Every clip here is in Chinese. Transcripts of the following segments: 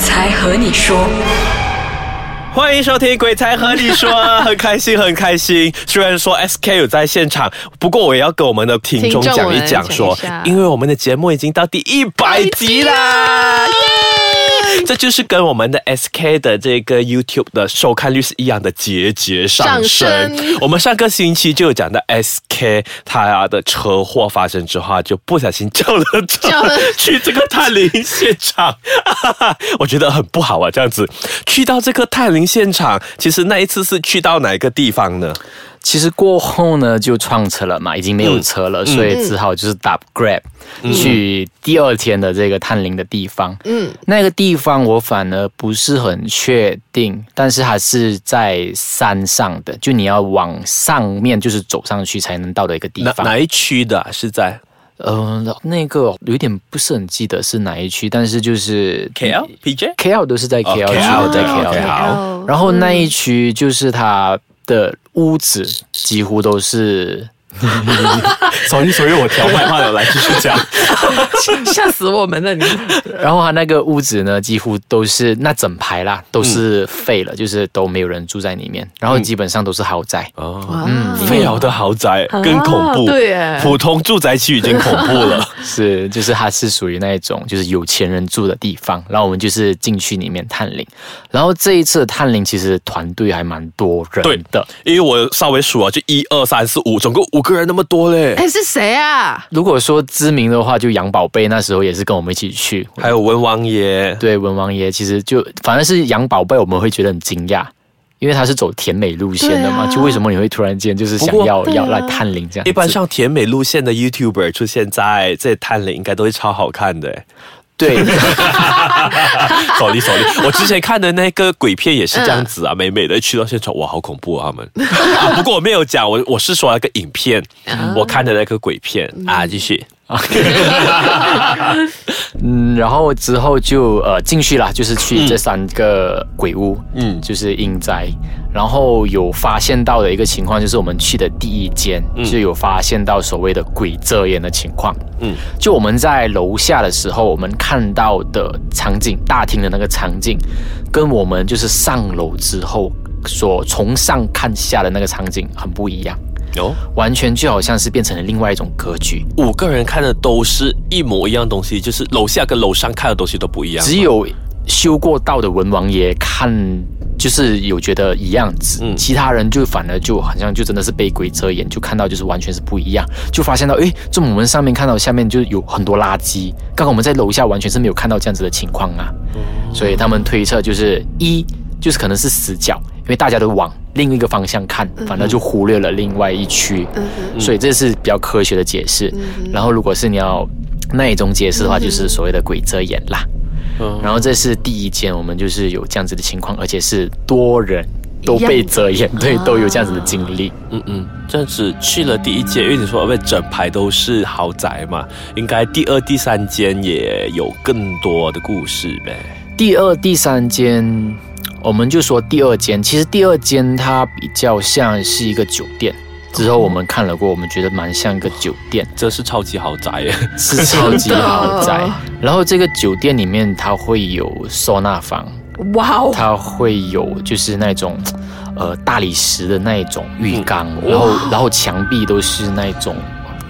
才和你说。欢迎收听《鬼才和你说》，很开心，很开心。虽然说 SK 有在现场，不过我也要跟我们的听众讲一讲们说因为我们的节目已经到第一百集啦。这就是跟我们的 SK 的这个 YouTube 的收看率是一样的节节上升。上升我们上个星期就有讲到 SK 他的车祸发生之后啊，就不小心叫了车叫了 去这个探灵现场，我觉得很不好啊，这样子去到这个探灵现场，其实那一次是去到哪一个地方呢？其实过后呢，就撞车了嘛，已经没有车了，所以只好就是打 Grab、去第二天的这个探灵的地方。嗯，那个地方我反而不是很确定，但是还是在山上的，就你要往上面就是走上去才能到的一个地方。哪哪一区的啊、是在？呃，那个有点不是很记得是哪一区，但是就是 KL、PJ？KL 都是在 KL 区，KL 我在哦 KL 好。然后那一区就是它的屋子几乎都是 所以所以我调麦话了，来继续讲。吓死我们了你！然后他那个屋子呢，几乎都是那整排啦，都是废了，就是都没有人住在里面。然后基本上都是豪宅，哦，嗯废了的豪宅更恐怖，对耶普通住宅区已经恐怖了。是就是它是属于那一种就是有钱人住的地方。然后我们就是进去里面探灵。然后这一次的探灵其实团队还蛮多人对的。因为我稍微数啊，就一二三四五，总共五个人那么多嘞。哎，是谁啊？如果说知名的话，就杨宝贝那时候也是跟我们一起去。还有文王爷，对文王爷，其实就反正是杨宝贝，我们会觉得很惊讶。因为他是走甜美路线的嘛，啊就为什么你会突然间就是想要、啊要来探灵这样？一般上甜美路线的 YouTuber 出现在这探灵，应该都会超好看的。对，sorry sorry，我之前看的那个鬼片也是这样子嗯。啊，美美的去到现场，哇，好恐怖啊他们。啊不过我没有讲，我我是说那个影片，啊。我看的那个鬼片。啊，继续。嗯，然后之后就呃进去了，就是去这三个鬼屋，嗯嗯，就是阴宅。然后有发现到的一个情况，就是我们去的第一间，就有发现到所谓的鬼遮眼的情况。嗯嗯，就我们在楼下的时候，我们看到的场景，大厅的那个场景，跟我们就是上楼之后所从上看下的那个场景很不一样，哦，完全就好像是变成了另外一种格局。五个人看的都是一模一样东西，就是楼下跟楼上看的东西都不一样。只有修过道的文王爷看，就是有觉得一样子，嗯。其他人就反而就好像就真的是被鬼遮眼，就看到就是完全是不一样，就发现到诶，这么我们上面看到下面就有很多垃圾，刚刚我们在楼下完全是没有看到这样子的情况啊，所以他们推测就是一就是可能是死角，因为大家都往另一个方向看，反正就忽略了另外一区，所以这是比较科学的解释。然后如果是你要那一种解释的话，就是所谓的鬼遮眼啦。然后这是第一间，我们就是有这样子的情况，而且是多人都被遮掩，对，都有这样子的经历。嗯嗯，这样子去了第一间，因为你说因为整排都是豪宅嘛，应该第二、第三间也有更多的故事呗。第二、第三间，我们就说第二间，其实第二间它比较像是一个酒店。之后我们看了过，我们觉得蛮像一个酒店，这是超级豪宅耶！是超级豪宅。然后这个酒店里面它会有收纳房，哇哦，它会有就是那种呃大理石的那一种浴缸，嗯然后然后墙壁都是那种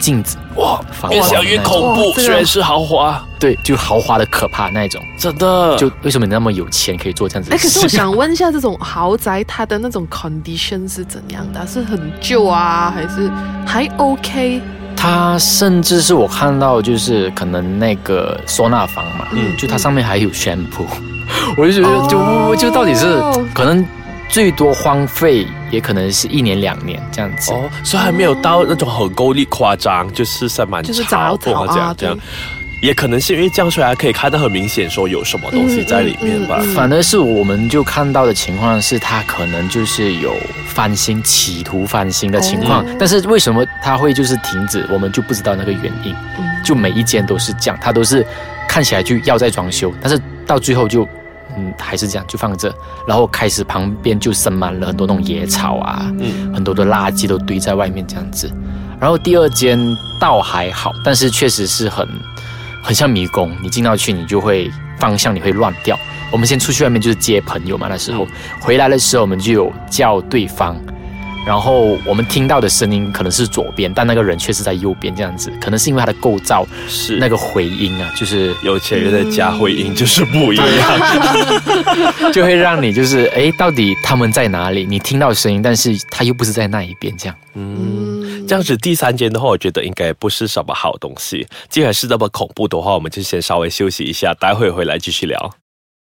镜子，哇，防越想越恐怖，虽然是豪华，对，就豪华的可怕那一种。真的就为什么你那么有钱可以做这样子哎，可？是我想问一下，这种豪宅它的那种 condition 是怎样的？是很旧啊，还是还 OK？它甚至是我看到，就是可能那个收纳房嘛，嗯嗯，就它上面还有 shampoo，我就觉得就、哦就到底是可能最多荒废，也可能是一年两年这样子。哦，所以还没有到那种很够力夸张，就是塞满就是草杂草啊这样。也可能是因为这样，所以还可以看到很明显说有什么东西在里面吧。嗯嗯嗯反而是我们就看到的情况是，它可能就是有翻新、企图翻新的情况，哦但是为什么它会就是停止，我们就不知道那个原因。嗯就每一间都是这样，它都是看起来就要再装修，但是到最后就嗯还是这样就放着，然后开始旁边就生满了很多那种野草啊，嗯很多的垃圾都堆在外面这样子。然后第二间倒还好，但是确实是很很像迷宫，你进到去你就会方向你会乱掉。我们先出去外面就是接朋友嘛，那时候回来的时候我们就有叫对方。然后我们听到的声音可能是左边，但那个人却是在右边，这样子，可能是因为它的构造是那个回音啊，就是有钱人的家回音就是不一样。就会让你就是哎，到底他们在哪里？你听到声音，但是他又不是在那一边，这样。嗯，这样子第三间的话，我觉得应该不是什么好东西。既然是那么恐怖的话，我们就先稍微休息一下，待会回来继续聊。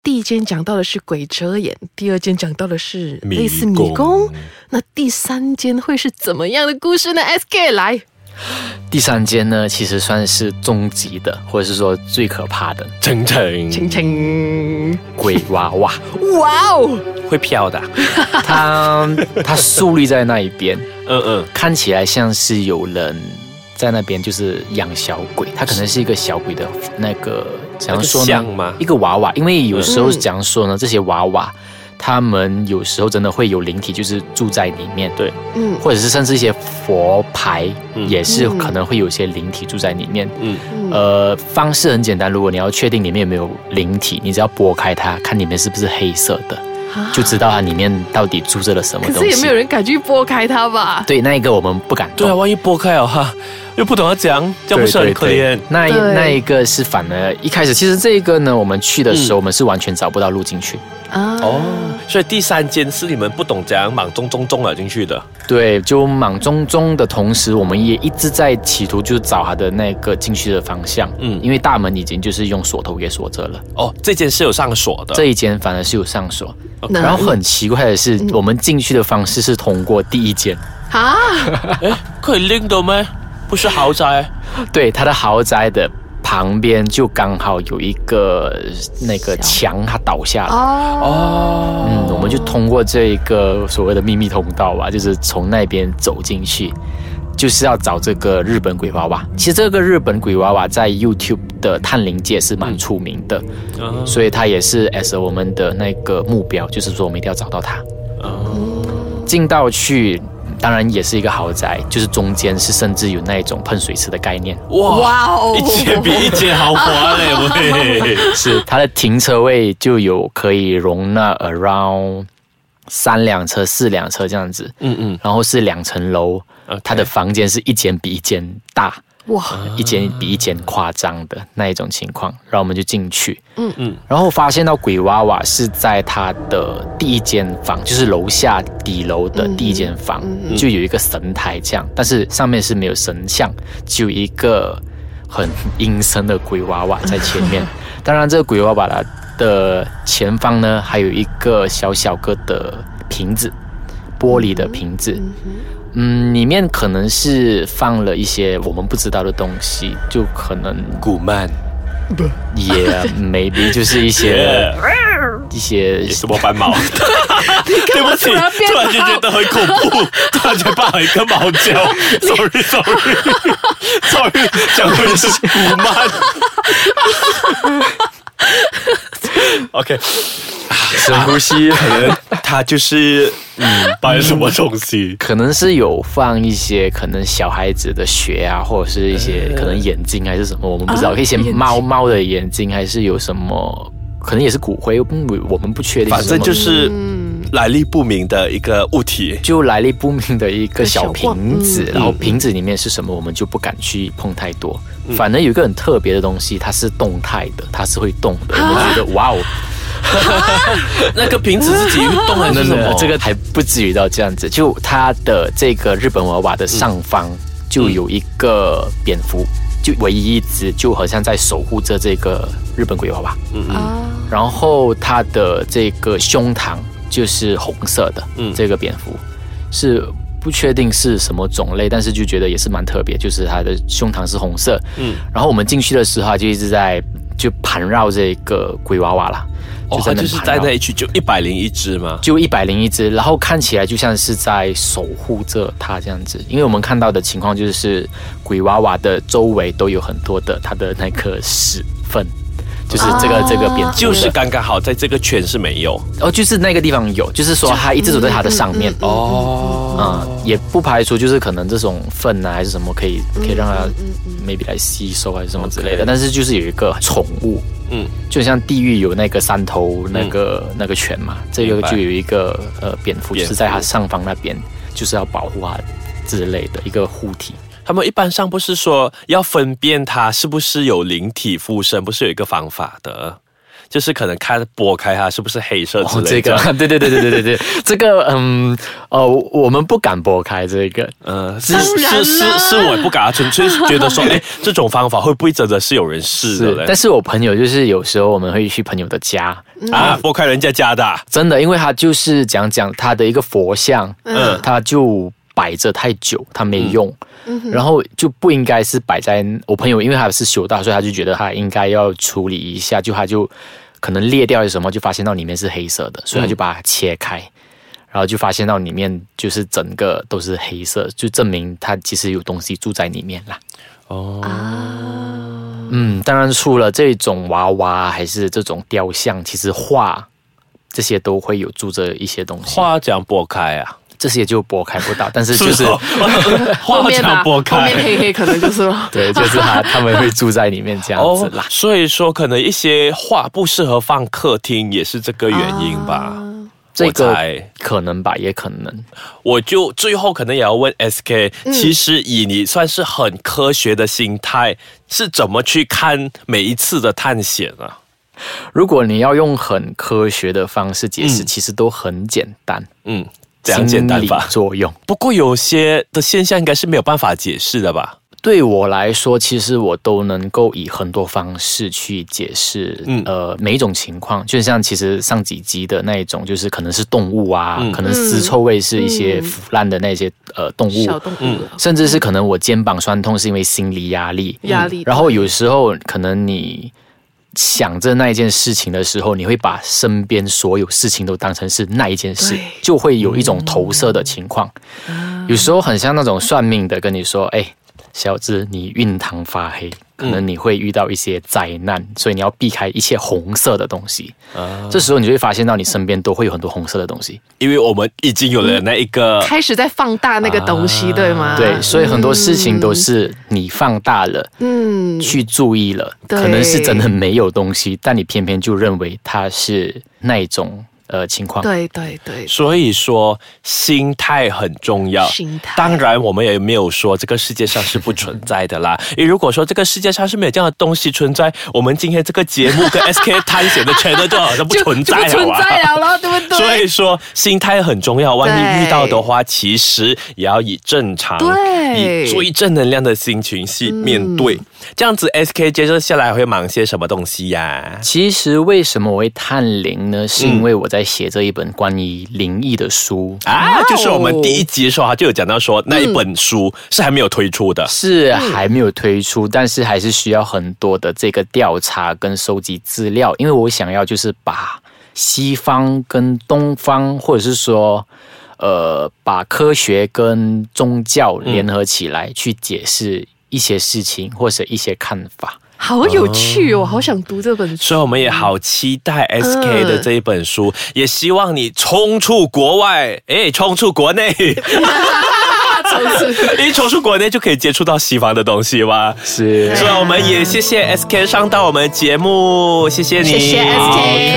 第一间讲到的是鬼遮眼，第二间讲到的是迷类似迷宫。宫，那第三间会是怎么样的故事呢？SK 来，第三间呢，其实算是终极的，或者是说最可怕的。晨晨请请，鬼娃娃。哇哦，会飘的，它 它竖立在那一边，嗯嗯，看起来像是有人在那边就是养小鬼，它可能是一个小鬼的那个怎样说呢？一个娃娃，因为有时候嗯怎样说呢？这些娃娃。他们有时候真的会有灵体，就是住在里面，对，嗯或者是甚至一些佛牌，嗯也是嗯可能会有一些灵体住在里面。嗯嗯呃，方式很简单，如果你要确定里面有没有灵体，你只要拨开它，看里面是不是黑色的，啊就知道它里面到底住着了什么东西。可是也没有人敢去拨开它吧？对，那一个我们不敢动。对啊，万一拨开了哈，又不懂得讲，这样不是很可怜？那一那一个是反而一开始，其实这一个呢，我们去的时候，嗯我们是完全找不到路进去。啊，哦，所以第三间是你们不懂怎样莽中中中了进去的。对，就莽中中的同时，我们也一直在企图就找它的那个进去的方向。嗯嗯，因为大门已经就是用锁头给锁着了，哦，这间是有上锁的。这一间反而是有上锁。那然后很奇怪的是，嗯我们进去的方式是通过第一间。啊，哎，可以拎的吗？不是豪宅。对，他的豪宅的旁边就刚好有一个那个墙，它倒下了。哦，哦，嗯，我们就通过这个所谓的秘密通道吧，就是从那边走进去，就是要找这个日本鬼娃娃。其实这个日本鬼娃娃在 YouTube 的探灵界是蛮出名的，嗯所以它也是 as 我们的那个目标，就是说我们一定要找到它。进到去。当然也是一个豪宅，就是中间是甚至有那一种喷水池的概念，哇，哇哦，一间比一间豪华嘞，喂。是它的停车位就有可以容纳 around 三辆车、四辆车这样子，嗯嗯，然后是两层楼它的房间是一间比一间大，哇，一间比一间夸张的那一种情况，然后我们就进去，嗯。嗯。嗯，然后发现到鬼娃娃是在他的第一间房，就是楼下底楼的第一间房，嗯就有一个神台这样，但是上面是没有神像，只有一个很阴森的鬼娃娃在前面。当然，这个鬼娃娃的的前方呢，还有一个小小个的瓶子，玻璃的瓶子。嗯，里面可能是放了一些我们不知道的东西，就可能古曼。不。也 maybe 就是一些 一些什么斑马？对不起，突然间觉得很恐怖，突然间怕一个猫叫，sorry sorry sorry，讲回是古曼。OK，深呼吸，可能他就是嗯，搬什么东西？可能是有放一些可能小孩子的血啊，或者是一些可能眼睛还是什么，我们不知道，啊一些眼睛。猫猫的眼睛，还是有什么，可能也是骨灰，嗯我们不确定反正就是嗯来历不明的一个物体。就来历不明的一个小瓶子小，然后嗯瓶子里面是什么，我们就不敢去碰太多。反而有一个很特别的东西，它是动态的，它是会动的，我们觉得哇哦，那个瓶子自己运动还是什么？这个还不至于到这样子。就它的这个日本娃娃的上方就有一个蝙蝠，就唯一一只，就好像在守护着这个日本鬼娃娃。嗯嗯啊，然后它的这个胸膛就是红色的，嗯这个蝙蝠是不确定是什么种类，但是就觉得也是蛮特别，就是它的胸膛是红色。嗯，然后我们进去的时候，就一直在就盘绕这个鬼娃娃啦，哦，在他就是在那一区就一百零一只吗？就一百零一只，然后看起来就像是在守护着它这样子。因为我们看到的情况就是鬼娃娃的周围都有很多的它的那个屎粪，就是这个、啊这个蝙蝠就是刚刚好在这个圈是没有。哦，就是那个地方有，就是说它一直走在它的上面。嗯哦。啊、也不排除就是可能这种粪啊还是什么可以可以让它 maybe 来吸收还是什么之类的但是就是有一个宠物嗯。嗯，就像地狱有那个三头那个、那个犬嘛，这个就有一个呃蝙蝠，蝙蝠就是在它上方那边，就是要保护它之类的一个护体。他们一般上不是说要分辨它是不是有灵体附身，不是有一个方法的，就是可能看拨开它是不是黑色之哦，这类的。个，对对对对对对对，这个嗯呃，我们不敢拨开这个，嗯，是是是是，我不敢，纯粹是觉得说，哎，这种方法会不会真的是有人试的嘞？但是我朋友就是有时候我们会去朋友的家，啊，拨开人家家的啊，真的，因为他就是讲讲他的一个佛像，嗯嗯，他就摆着太久，它没用，嗯然后就不应该是摆在我朋友，因为他是修道，所以他就觉得他应该要处理一下，就他就可能裂掉了什么，就发现到里面是黑色的，所以他就把它切开。然后就发现到里面就是整个都是黑色，就证明他其实有东西住在里面啦。哦，嗯，当然除了这种娃娃还是这种雕像，其实画这些都会有住着一些东西。花这样拨开啊，这些就拨开不到，但是就是哦 花这后面啊，样拨后面开。黑黑可能就是了。对，就是他他们会住在里面这样子啦。哦所以说可能一些画不适合放客厅，也是这个原因吧。这个可能吧，也可能。我就最后可能也要问 SK，、其嗯实以你算是很科学的心态，是怎么去看每一次的探险啊？如果你要用很科学的方式解释，嗯其实都很简单，嗯，这样简单心理吧？作用。不过有些的现象应该是没有办法解释的吧？对我来说，其实我都能够以很多方式去解释，嗯。呃，每一种情况，就像其实上几集的那一种，就是可能是动物啊，嗯。可能尸臭味是一些嗯腐烂的那些呃动物，小动物。嗯。的甚至是可能我肩膀酸痛是因为心理压力，压力，然后有时候可能你想着那一件事情的时候，你会把身边所有事情都当成是那一件事，就会有一种投射的情况。有时候很像那种算命的跟你说：“哎，小子，你印堂发黑，可能你会遇到一些灾难，所以你要避开一切红色的东西。”啊，这时候你就会发现到你身边都会有很多红色的东西。因为我们已经有了那一个，开始在放大那个东西，啊对吗？对，所以很多事情都是你放大了。嗯，去注意了，可能是真的没有东西，但你偏偏就认为它是那一种呃情况。对对对，所以说心态很重要。心态当然，我们也没有说这个世界上是不存在的啦。因为如果说这个世界上是没有这样的东西存在，我们今天这个节目跟 SK 探险的 channel 就好像不存在了啊。存在了咯，对不对？所以说，心态很重要。万一遇到的话，其实也要以正常、对以最正能量的心情去面对。这样子，SK 接着下来会忙些什么东西呀？其实为什么我会探灵呢？是因为我在写这一本关于灵异的书。啊，哦就是我们第一集的时候，他就有讲到说那一本书是还没有推出的。是还没有推出，但是还是需要很多的这个调查跟收集资料，因为我想要就是把西方跟东方，或者是说，呃，把科学跟宗教联合起来去解释一些事情或者一些看法。好有趣哦，好想读这本书。所以我们也好期待 SK 的这一本书，也希望你冲出国外，哎，冲出国内，一冲出国内就可以接触到西方的东西吗。是所以我们也谢谢 SK 上到我们节目，谢谢你，谢谢 SK。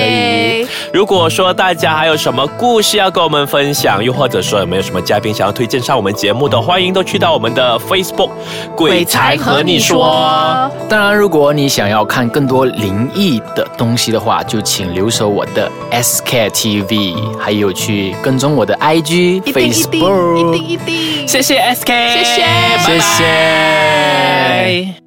如果说大家还有什么故事要跟我们分享，又或者说有没有什么嘉宾想要推荐上我们节目的，欢迎都去到我们的 Facebook“ 鬼才和你说”。当然，如果你想要看更多灵异的东西的话，就请留守我的 SK TV，还有去跟踪我的 IG、Facebook。一定一定，谢谢 SK，谢谢拜拜谢谢。